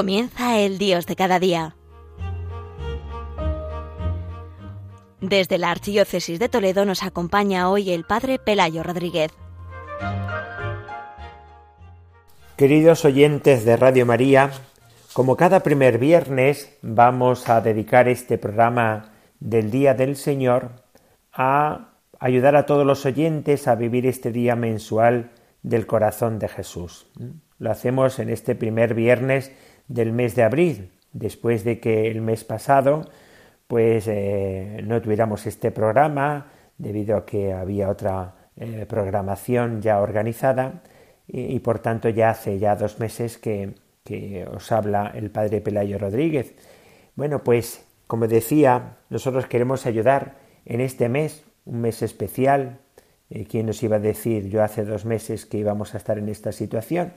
Comienza el Dios de cada día. Desde la Archidiócesis de Toledo nos acompaña hoy el Padre Pelayo Rodríguez. Queridos oyentes de Radio María, como cada primer viernes vamos a dedicar este programa del Día del Señor a ayudar a todos los oyentes a vivir este día mensual del corazón de Jesús. Lo hacemos en este primer viernes del mes de abril, después de que el mes pasado pues eh, no tuviéramos este programa debido a que había otra eh, programación ya organizada y, por tanto ya hace ya dos meses que, que os habla el padre Pelayo Rodríguez. Bueno, pues como decía, nosotros queremos ayudar en este mes, un mes especial. Eh, ¿Quién nos iba a decir yo hace dos meses que íbamos a estar en esta situación?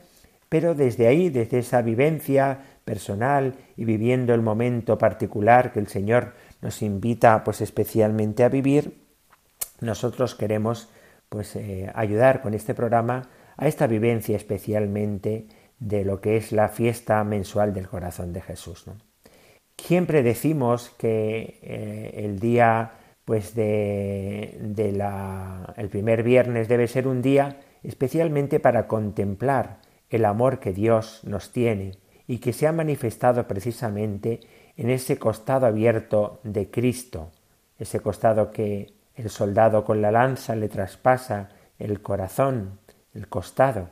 Pero desde ahí, desde esa vivencia personal y viviendo el momento particular que el Señor nos invita pues especialmente a vivir, nosotros queremos pues eh, ayudar con este programa a esta vivencia especialmente de lo que es la fiesta mensual del corazón de Jesús. Siempre decimos que eh, el día pues de, de la, el primer viernes debe ser un día especialmente para contemplar el amor que Dios nos tiene y que se ha manifestado precisamente en ese costado abierto de Cristo, ese costado que el soldado con la lanza le traspasa el corazón, el costado,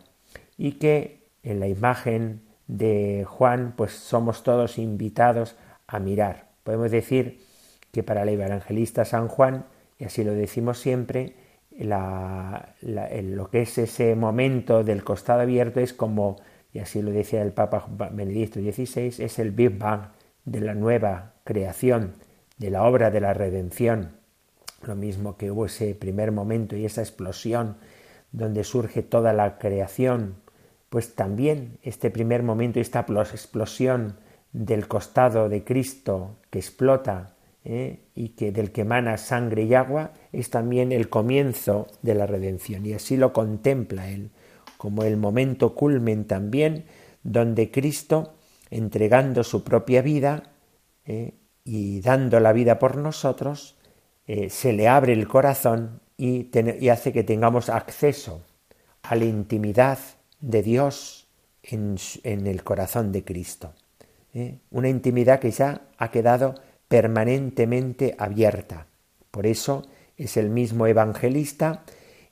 y que en la imagen de Juan pues somos todos invitados a mirar. Podemos decir que para el evangelista San Juan, y así lo decimos siempre, lo que es ese momento del costado abierto es como, y así lo decía el Papa Benedicto XVI, es el Big Bang de la nueva creación, de la obra de la redención. Lo mismo que hubo ese primer momento y esa explosión donde surge toda la creación, pues también este primer momento, esta explosión del costado de Cristo que explota ¿eh? y que del que emana sangre y agua es también el comienzo de la redención y así lo contempla él como el momento culmen también donde Cristo entregando su propia vida ¿eh? y dando la vida por nosotros eh, se le abre el corazón y, hace que tengamos acceso a la intimidad de Dios en, en el corazón de Cristo. Una intimidad que ya ha quedado permanentemente abierta. Por eso es el mismo evangelista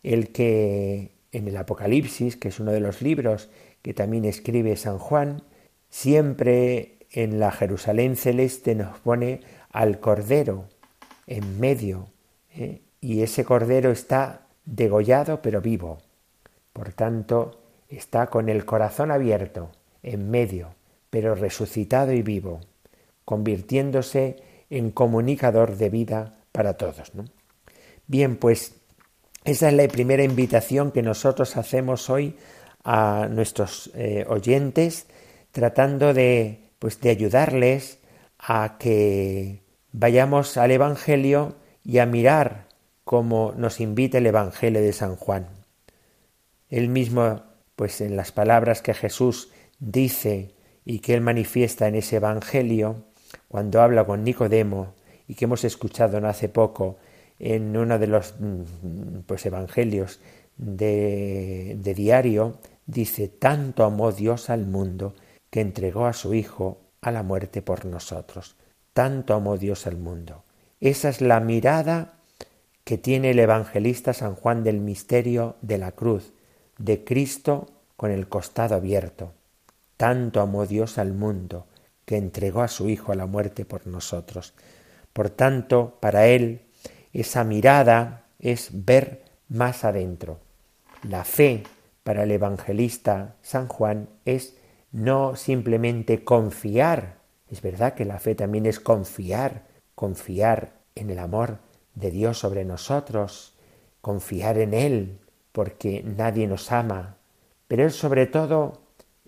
el que en el Apocalipsis, que es uno de los libros que también escribe San Juan, siempre en la Jerusalén celeste nos pone al Cordero en medio, ¿eh? y ese Cordero está degollado pero vivo. Por tanto, está con el corazón abierto, en medio, pero resucitado y vivo, convirtiéndose en comunicador de vida para todos. Bien, pues esa es la primera invitación que nosotros hacemos hoy a nuestros eh, oyentes, tratando de, pues, de ayudarles a que vayamos al Evangelio y a mirar como nos invita el Evangelio de San Juan. Él mismo, pues en las palabras que Jesús dice y que él manifiesta en ese Evangelio, cuando habla con Nicodemo y que hemos escuchado no hace poco en uno de los mm, pues, evangelios de, de diario, dice, tanto amó Dios al mundo que entregó a su Hijo a la muerte por nosotros. Tanto amó Dios al mundo. Esa es la mirada que tiene el evangelista San Juan del misterio de la cruz, de Cristo con el costado abierto. Tanto amó Dios al mundo que entregó a su Hijo a la muerte por nosotros. Por tanto, para él, esa mirada es ver más adentro. La fe para el evangelista San Juan es no simplemente confiar, es verdad que la fe también es confiar, confiar en el amor de Dios sobre nosotros, confiar en Él, porque nadie nos ama, pero es sobre todo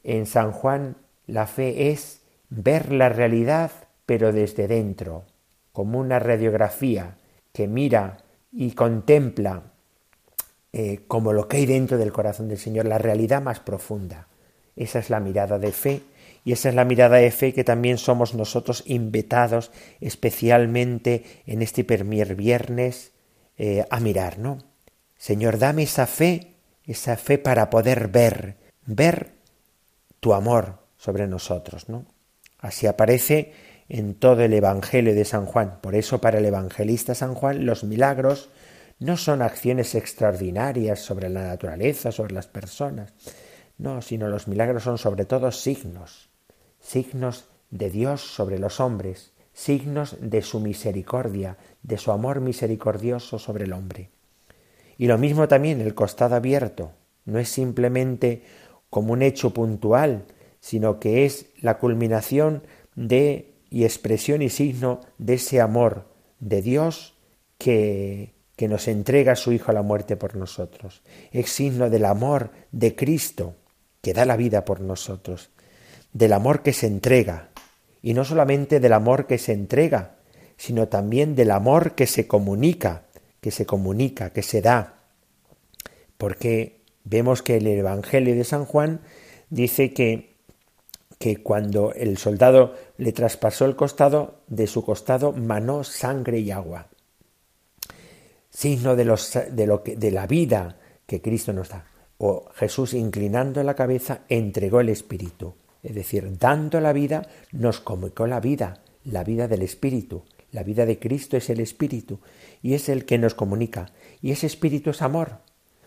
en San Juan la fe es ver la realidad pero desde dentro, como una radiografía que mira y contempla eh, como lo que hay dentro del corazón del Señor, la realidad más profunda. Esa es la mirada de fe Y esa es la mirada de fe que también somos nosotros invitados especialmente en este primer viernes eh, a mirar, ¿no? Señor, dame esa fe, esa fe para poder ver, ver tu amor sobre nosotros, ¿no? Así aparece en todo el Evangelio de San Juan. Por eso para el evangelista San Juan los milagros no son acciones extraordinarias sobre la naturaleza, sobre las personas, no, sino los milagros son sobre todo signos, signos de Dios sobre los hombres, signos de su misericordia, de su amor misericordioso sobre el hombre. Y lo mismo también el costado abierto, no es simplemente como un hecho puntual, sino que es la culminación de y expresión y signo de ese amor de Dios que, que nos entrega a su Hijo a la muerte por nosotros. Es signo del amor de Cristo que da la vida por nosotros, del amor que se entrega, y no solamente del amor que se entrega, sino también del amor que se comunica, que se comunica, que se da. Porque vemos que el Evangelio de San Juan dice que, que cuando el soldado le traspasó el costado, de su costado manó sangre y agua. Signo de, los, de, lo que, de la vida que Cristo nos da. O Jesús inclinando la cabeza entregó el Espíritu. Es decir, dando la vida, nos comunicó la vida, la vida del Espíritu. La vida de Cristo es el Espíritu y es el que nos comunica. Y ese Espíritu es amor.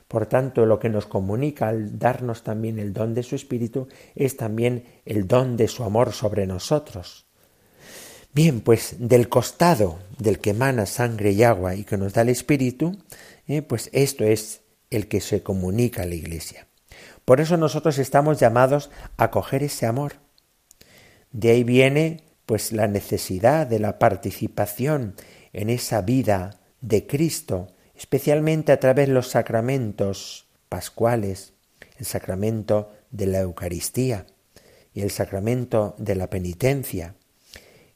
Por tanto, lo que nos comunica al darnos también el don de su Espíritu es también el don de su amor sobre nosotros. Bien, pues del costado del que emana sangre y agua y que nos da el Espíritu, eh, pues esto es el que se comunica a la Iglesia. Por eso nosotros estamos llamados a coger ese amor. De ahí viene pues la necesidad de la participación en esa vida de Cristo, especialmente a través de los sacramentos pascuales, el sacramento de la Eucaristía y el sacramento de la penitencia,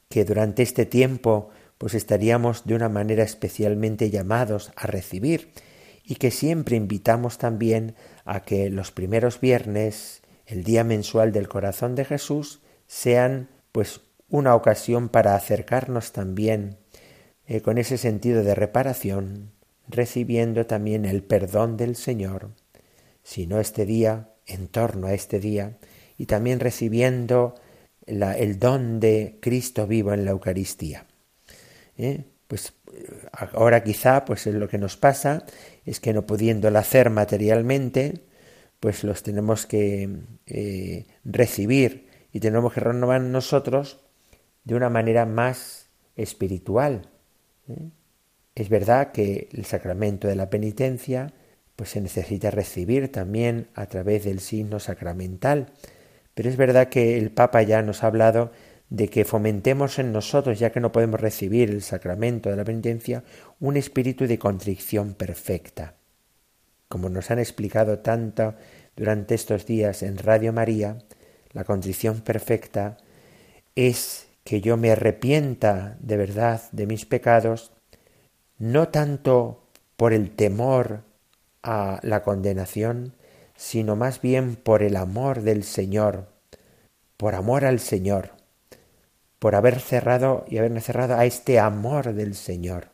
que durante este tiempo pues estaríamos de una manera especialmente llamados a recibir y que siempre invitamos también a que los primeros viernes, el día mensual del corazón de Jesús, sean pues una ocasión para acercarnos también eh, con ese sentido de reparación, recibiendo también el perdón del Señor, sino este día, en torno a este día, y también recibiendo el don de Cristo vivo en la Eucaristía. ¿Eh? Pues ahora quizá pues lo que nos pasa es que no pudiéndolo hacer materialmente, pues los tenemos que eh, recibir y tenemos que renovar nosotros de una manera más espiritual. ¿eh? Es verdad que el sacramento de la penitencia pues se necesita recibir también a través del signo sacramental, pero es verdad que el Papa ya nos ha hablado de que fomentemos en nosotros, ya que no podemos recibir el sacramento de la penitencia, un espíritu de contrición perfecta. Como nos han explicado tanto durante estos días en Radio María, la contrición perfecta es que yo me arrepienta de verdad de mis pecados, no tanto por el temor a la condenación, sino más bien por el amor del Señor, por amor al Señor por haber cerrado y haberme cerrado a este amor del Señor,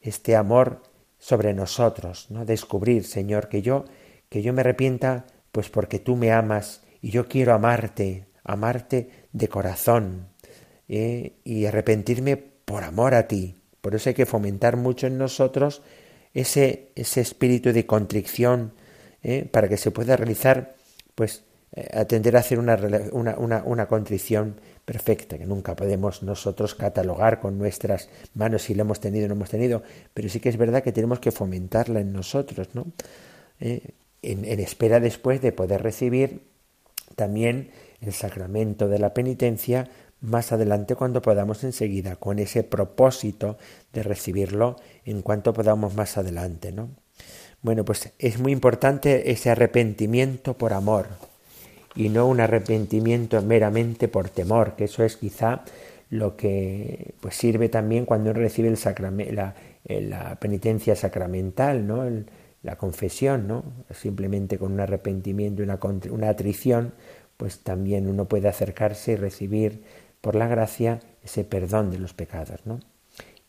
este amor sobre nosotros, ¿no? Descubrir, Señor, que yo, que yo me arrepienta, pues porque tú me amas y yo quiero amarte, amarte de corazón ¿eh? y arrepentirme por amor a ti. Por eso hay que fomentar mucho en nosotros ese, ese espíritu de contrición ¿eh? para que se pueda realizar, pues, eh, atender a hacer una, una, una, contrición perfecta, que nunca podemos nosotros catalogar con nuestras manos si la hemos tenido o no hemos tenido, pero sí que es verdad que tenemos que fomentarla en nosotros, ¿no? Eh, en espera después de poder recibir también el sacramento de la penitencia más adelante cuando podamos enseguida, con ese propósito de recibirlo en cuanto podamos más adelante, ¿no? Bueno, pues es muy importante ese arrepentimiento por amor, y no un arrepentimiento meramente por temor, que eso es quizá lo que pues sirve también cuando uno recibe el la, eh, la, penitencia sacramental, ¿no? la confesión, ¿no? simplemente con un arrepentimiento, una, una atrición, pues también uno puede acercarse y recibir por la gracia ese perdón de los pecados. ¿no?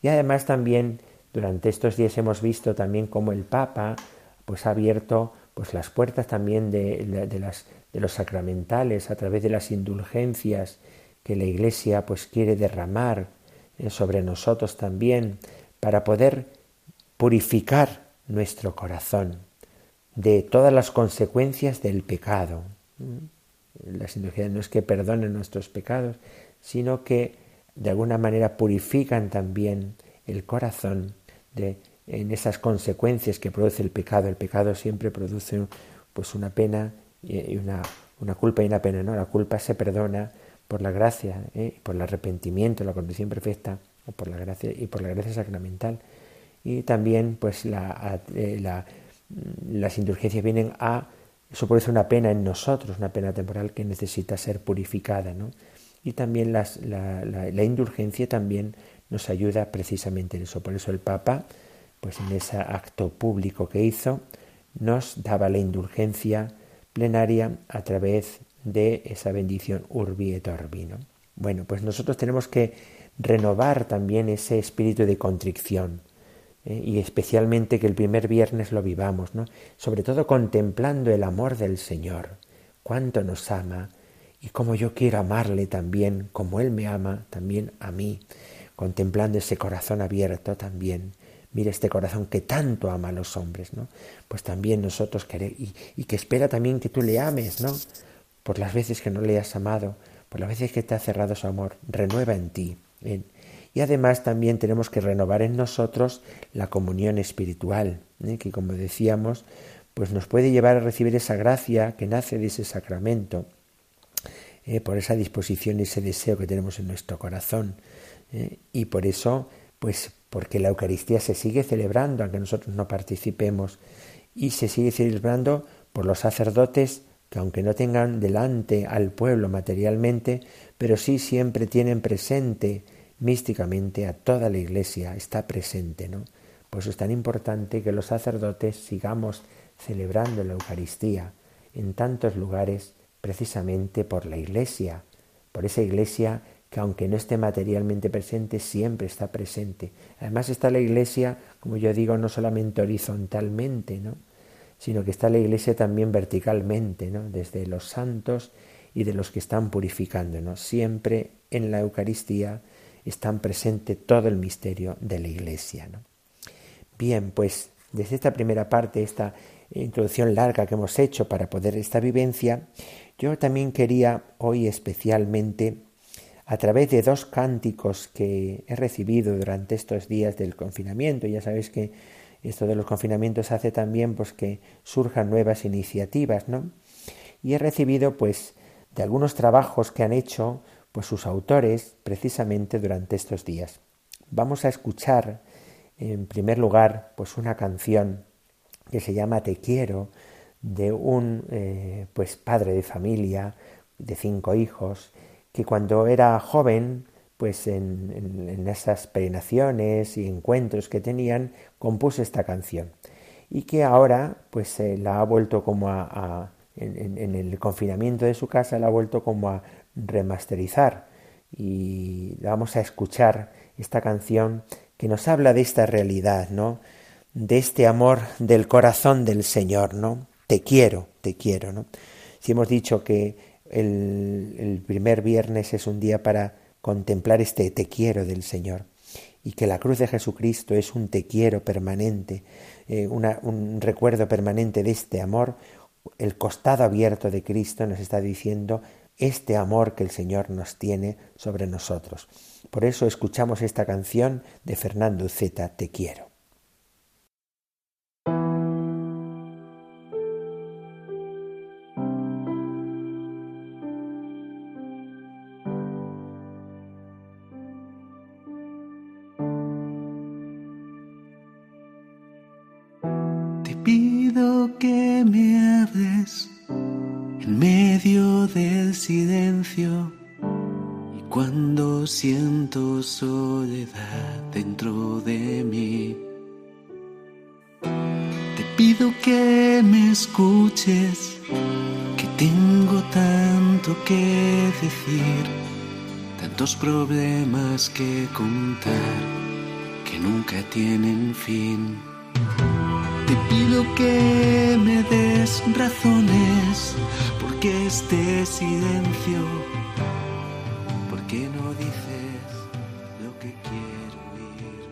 Y además también durante estos días hemos visto también cómo el Papa pues ha abierto pues las puertas también de, de los sacramentales a través de las indulgencias que la Iglesia pues quiere derramar eh, sobre nosotros también para poder purificar nuestro corazón de todas las consecuencias del pecado. Las indulgencias no es que perdonen nuestros pecados, sino que de alguna manera purifican también el corazón de en esas consecuencias que produce el pecado. El pecado siempre produce pues una pena y una, una culpa y una pena, ¿no? La culpa se perdona por la gracia, ¿eh? por el arrepentimiento, la condición perfecta, o por la gracia y por la gracia sacramental. Y también, pues, la, eh, la, las indulgencias vienen a eso produce una pena en nosotros, una pena temporal que necesita ser purificada, ¿no? Y también las, la, indulgencia también nos ayuda precisamente en eso. Por eso el Papa, pues en ese acto público que hizo, nos daba la indulgencia plenaria a través de esa bendición urbi et orbi. Bueno, pues nosotros tenemos que renovar también ese espíritu de contrición ¿eh? y especialmente que el primer viernes lo vivamos, ¿no? sobre todo contemplando el amor del Señor, cuánto nos ama y cómo yo quiero amarle también, como Él me ama también a mí, contemplando ese corazón abierto también. Mira este corazón que tanto ama a los hombres, ¿no? Pues también nosotros queremos, y, y que espera también que tú le ames, ¿no? por las veces que no le has amado, por las veces que te ha cerrado su amor, renueva en ti. Y además también tenemos que renovar en nosotros la comunión espiritual, ¿eh? que como decíamos, pues nos puede llevar a recibir esa gracia que nace de ese sacramento, ¿eh? por esa disposición y ese deseo que tenemos en nuestro corazón. ¿eh? Y por eso, pues porque la Eucaristía se sigue celebrando, aunque nosotros no participemos, y se sigue celebrando por los sacerdotes que aunque no tengan delante al pueblo materialmente, pero sí siempre tienen presente místicamente a toda la iglesia, está presente, ¿no? Por eso es tan importante que los sacerdotes sigamos celebrando la Eucaristía en tantos lugares precisamente por la iglesia, por esa iglesia que aunque no esté materialmente presente, siempre está presente. Además está la iglesia, como yo digo, no solamente horizontalmente, ¿no? sino que está la Iglesia también verticalmente, ¿no? desde los santos y de los que están purificándonos. Siempre en la Eucaristía están presente todo el misterio de la Iglesia. Bien, pues desde esta primera parte, esta introducción larga que hemos hecho para poder esta vivencia, yo también quería hoy especialmente, a través de dos cánticos que he recibido durante estos días del confinamiento, ya sabéis que esto de los confinamientos hace también pues que surjan nuevas iniciativas, ¿no? Y he recibido pues de algunos trabajos que han hecho pues sus autores precisamente durante estos días. Vamos a escuchar en primer lugar pues una canción que se llama Te quiero de un eh, pues padre de familia de cinco hijos que cuando era joven pues en, esas peregrinaciones y encuentros que tenían, compuso esta canción y que ahora pues la ha vuelto como a, en, el confinamiento de su casa la ha vuelto como a remasterizar y vamos a escuchar esta canción que nos habla de esta realidad, ¿no? De este amor del corazón del Señor, ¿no? Te quiero, te quiero, ¿no? Si hemos dicho que el primer viernes es un día para contemplar este te quiero del Señor y que la cruz de Jesucristo es un te quiero permanente, eh, un recuerdo permanente de este amor, el costado abierto de Cristo nos está diciendo este amor que el Señor nos tiene sobre nosotros. Por eso escuchamos esta canción de Fernando Zeta, Te quiero. Tengo tanto que decir, tantos problemas que contar que nunca tienen fin. Te pido que me des razones, porque este silencio, porque no dices lo que quiero oír.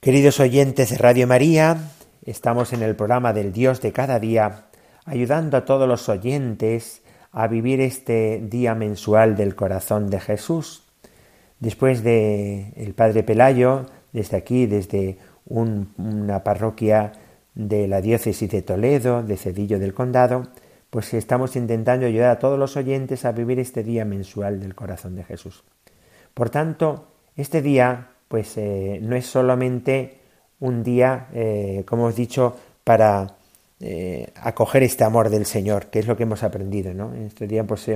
Queridos oyentes de Radio María, estamos en el programa del Dios de cada día, ayudando a todos los oyentes a vivir este día mensual del corazón de Jesús. Después de el Padre Pelayo desde aquí, desde una parroquia de la diócesis de Toledo, de Cedillo del Condado, pues estamos intentando ayudar a todos los oyentes a vivir este día mensual del corazón de Jesús. Por tanto, este día, pues eh, no es solamente un día, eh, como hemos dicho, para eh, acoger este amor del Señor, que es lo que hemos aprendido, ¿no? En este día, pues,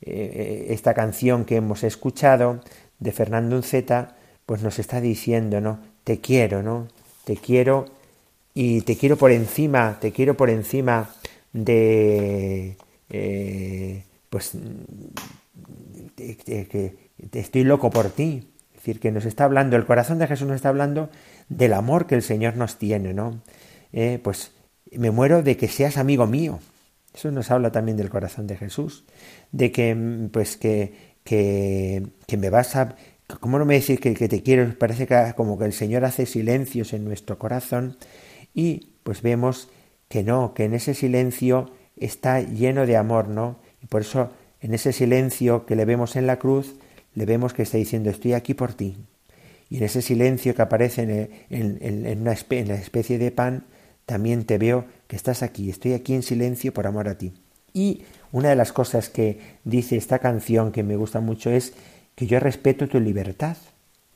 esta canción que hemos escuchado de Fernando Unceta, pues nos está diciendo, ¿no? Te quiero, ¿no? Te quiero y te quiero por encima, te quiero por encima de, eh, pues, que estoy loco por ti. Es decir, que nos está hablando, el corazón de Jesús nos está hablando del amor que el Señor nos tiene, ¿no? Eh, pues me muero de que seas amigo mío. Eso nos habla también del corazón de Jesús, de que, pues, que, que, que me vas a, ¿Cómo no me decís que, te quiero? Parece que como que el Señor hace silencios en nuestro corazón y pues vemos que no, que en ese silencio está lleno de amor, ¿no? Y por eso en ese silencio que le vemos en la cruz, le vemos que está diciendo estoy aquí por ti. Y en ese silencio que aparece en, en, una en la especie de pan, también te veo que estás aquí, estoy aquí en silencio por amor a ti. Y una de las cosas que dice esta canción que me gusta mucho es que yo respeto tu libertad.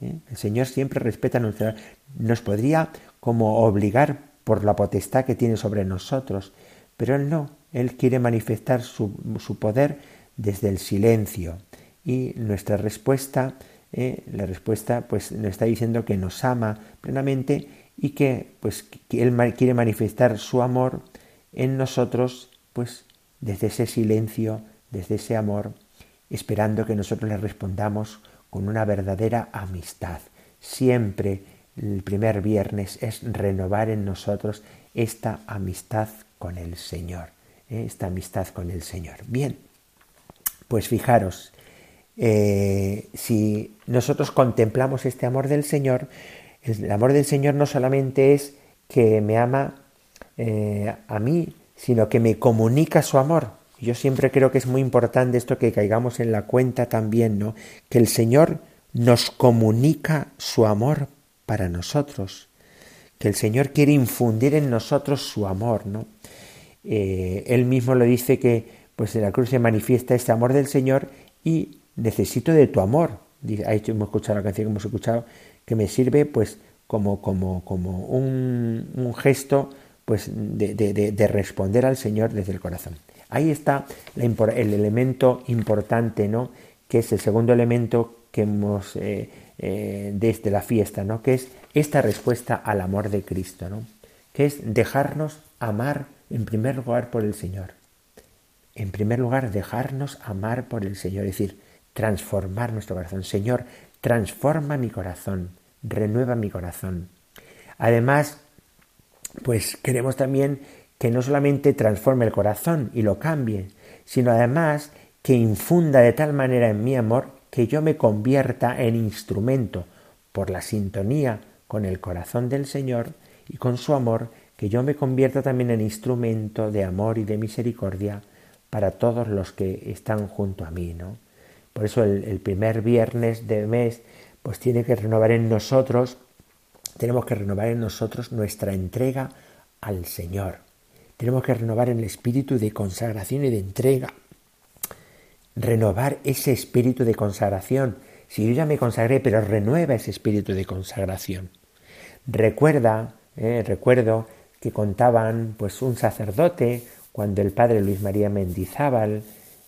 ¿eh? El Señor siempre respeta nuestra... Nos podría como obligar por la potestad que tiene sobre nosotros, pero Él no. Él quiere manifestar su, su poder desde el silencio. Y nuestra respuesta, ¿eh? la respuesta, pues nos está diciendo que nos ama plenamente y que, pues, que Él quiere manifestar su amor en nosotros, pues, desde ese silencio, desde ese amor esperando que nosotros le respondamos con una verdadera amistad. Siempre el primer viernes es renovar en nosotros esta amistad con el Señor, ¿eh? esta amistad con el Señor. Bien, pues fijaros, eh, si nosotros contemplamos este amor del Señor, el amor del Señor no solamente es que me ama eh, a mí, sino que me comunica su amor. Yo siempre creo que es muy importante esto que caigamos en la cuenta también, ¿no? Que el Señor nos comunica su amor para nosotros, que el Señor quiere infundir en nosotros su amor, ¿no? Eh, él mismo lo dice que pues en la cruz se manifiesta este amor del Señor y necesito de tu amor. Hecho, hemos escuchado la canción que hemos escuchado, que me sirve pues como, como, como un, un gesto pues de, de, de responder al Señor desde el corazón. Ahí está el elemento importante, ¿no? Que es el segundo elemento que hemos eh, eh, desde la fiesta, ¿no? Que es esta respuesta al amor de Cristo, ¿no? Que es dejarnos amar en primer lugar por el Señor. En primer lugar, dejarnos amar por el Señor, es decir, transformar nuestro corazón. Señor, transforma mi corazón, renueva mi corazón. Además, pues queremos también que no solamente transforme el corazón y lo cambie, sino además que infunda de tal manera en mi amor que yo me convierta en instrumento por la sintonía con el corazón del Señor y con su amor, que yo me convierta también en instrumento de amor y de misericordia para todos los que están junto a mí, ¿no? Por eso el, primer viernes de mes, pues tiene que renovar en nosotros, tenemos que renovar en nosotros nuestra entrega al Señor. Tenemos que renovar el espíritu de consagración y de entrega. Renovar ese espíritu de consagración. Si yo ya me consagré, pero renueva ese espíritu de consagración. Recuerda, eh, recuerdo que contaban pues un sacerdote cuando el padre Luis María Mendizábal,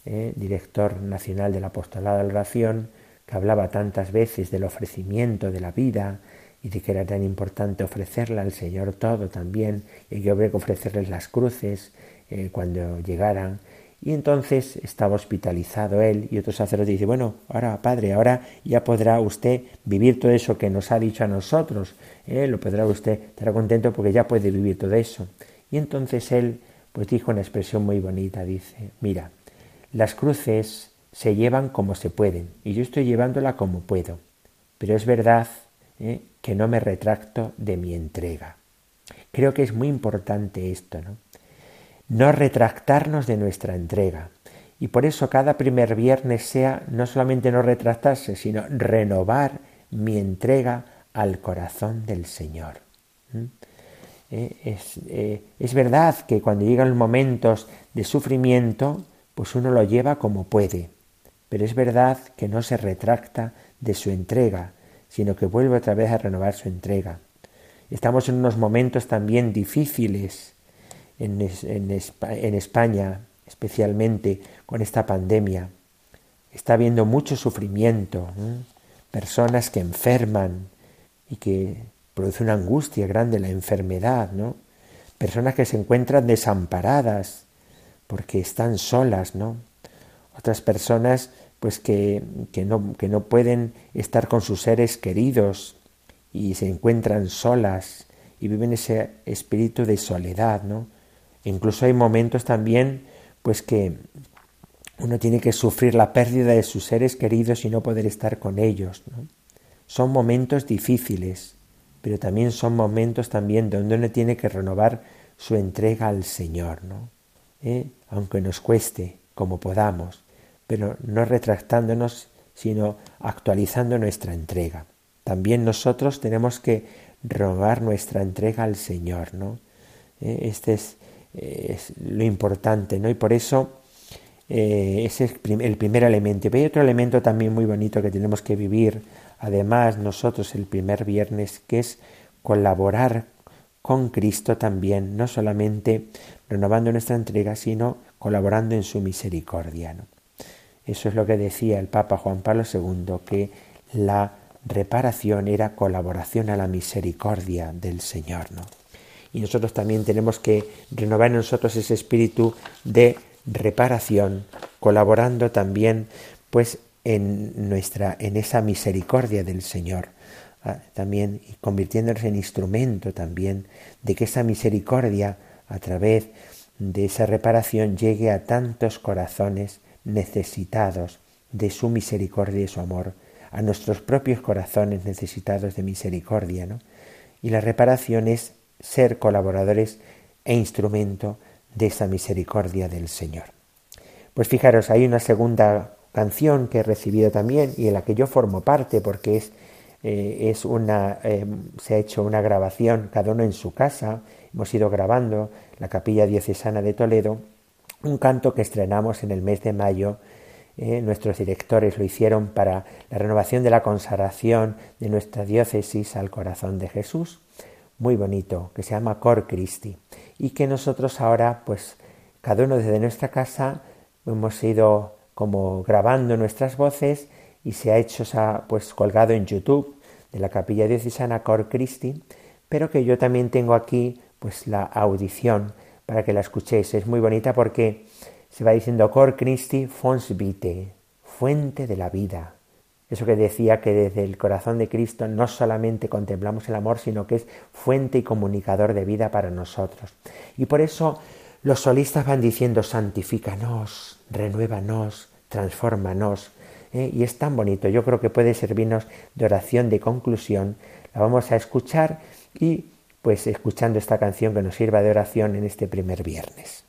eh, director nacional del apostolado de la oración, que hablaba tantas veces del ofrecimiento de la vida, y de que era tan importante ofrecerle al Señor todo también, y que habría que ofrecerles las cruces, eh, cuando llegaran. Y entonces estaba hospitalizado él y otro sacerdote dice, bueno, ahora padre, ahora ya podrá usted vivir todo eso que nos ha dicho a nosotros, ¿eh? lo podrá usted estar contento porque ya puede vivir todo eso. Y entonces él pues dijo una expresión muy bonita, dice, mira, las cruces se llevan como se pueden y yo estoy llevándola como puedo, pero es verdad ¿eh? que no me retracto de mi entrega. Creo que es muy importante esto, ¿no? No retractarnos de nuestra entrega. Y por eso cada primer viernes sea no solamente no retractarse, sino renovar mi entrega al corazón del Señor. Eh, es, eh, es, verdad que cuando llegan los momentos de sufrimiento, pues uno lo lleva como puede, pero es verdad que no se retracta de su entrega, sino que vuelve otra vez a renovar su entrega. Estamos en unos momentos también difíciles en, España, especialmente con esta pandemia. Está habiendo mucho sufrimiento, personas que enferman y que produce una angustia grande la enfermedad, ¿no? Personas que se encuentran desamparadas porque están solas, ¿no? Otras personas pues que, que, no, que no pueden estar con sus seres queridos y se encuentran solas y viven ese espíritu de soledad, ¿no? incluso hay momentos también pues que uno tiene que sufrir la pérdida de sus seres queridos y no poder estar con ellos, ¿no? Son momentos difíciles, pero también son momentos también donde uno tiene que renovar su entrega al Señor, ¿no? ¿Eh? Aunque nos cueste, como podamos pero no retractándonos, sino actualizando nuestra entrega. También nosotros tenemos que rogar nuestra entrega al Señor, ¿no? Eh, este es, lo importante, ¿no? Y por eso eh, es el primer elemento. Y hay otro elemento también muy bonito que tenemos que vivir, además nosotros el primer viernes, que es colaborar con Cristo también, no solamente renovando nuestra entrega, sino colaborando en su misericordia. Eso es lo que decía el Papa Juan Pablo II, que la reparación era colaboración a la misericordia del Señor. ¿no? Y nosotros también tenemos que renovar en nosotros ese espíritu de reparación, colaborando también pues en nuestra en esa misericordia del Señor. ¿Ah? también y convirtiéndonos en instrumento también de que esa misericordia a través de esa reparación llegue a tantos corazones necesitados de su misericordia y su amor, a nuestros propios corazones necesitados de misericordia, ¿no? Y la reparación es ser colaboradores e instrumento de esa misericordia del Señor. Pues fijaros, hay una segunda canción que he recibido también y en la que yo formo parte porque es, eh, es una, eh, se ha hecho una grabación, cada uno en su casa, hemos ido grabando la capilla diocesana de Toledo un canto que estrenamos en el mes de mayo. Eh, nuestros directores lo hicieron para la renovación de la consagración de nuestra diócesis al corazón de Jesús. Muy bonito, que se llama Cor Christi. Y que nosotros ahora, pues, cada uno desde nuestra casa, hemos ido como grabando nuestras voces y se ha hecho, pues, colgado en YouTube de la capilla diocesana Cor Christi, pero que yo también tengo aquí, pues, la audición para que la escuchéis. Es muy bonita porque se va diciendo Cor Christi fons vitae, fuente de la vida. Eso que decía que desde el corazón de Cristo no solamente contemplamos el amor, sino que es fuente y comunicador de vida para nosotros. Y por eso los solistas van diciendo santifícanos, renuévanos, transfórmanos. ¿Eh? Y es tan bonito, yo creo que puede servirnos de oración de conclusión. La vamos a escuchar y pues escuchando esta canción que nos sirva de oración en este primer viernes.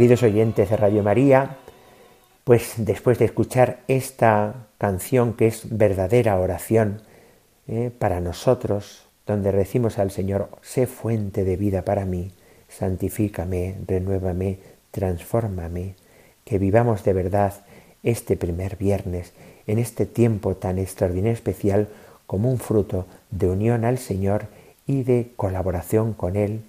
Queridos oyentes de Radio María, pues después de escuchar esta canción que es verdadera oración eh, para nosotros, donde decimos al Señor, sé fuente de vida para mí, santifícame, renuévame, transfórmame, que vivamos de verdad este primer viernes, en este tiempo tan extraordinario especial, como un fruto de unión al Señor y de colaboración con Él,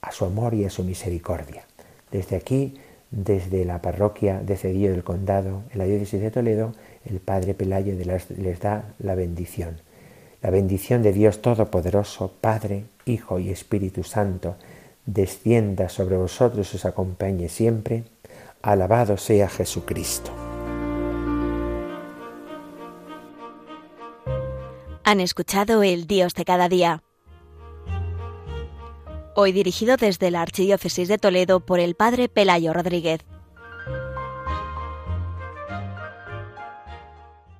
a su amor y a su misericordia. Desde aquí, desde la parroquia de Cedillo del Condado, en la diócesis de Toledo, el Padre Pelayo les da la bendición. La bendición de Dios Todopoderoso, Padre, Hijo y Espíritu Santo, descienda sobre vosotros y os acompañe siempre. Alabado sea Jesucristo. Han escuchado el Dios de cada día. Hoy dirigido desde la Archidiócesis de Toledo por el Padre Pelayo Rodríguez.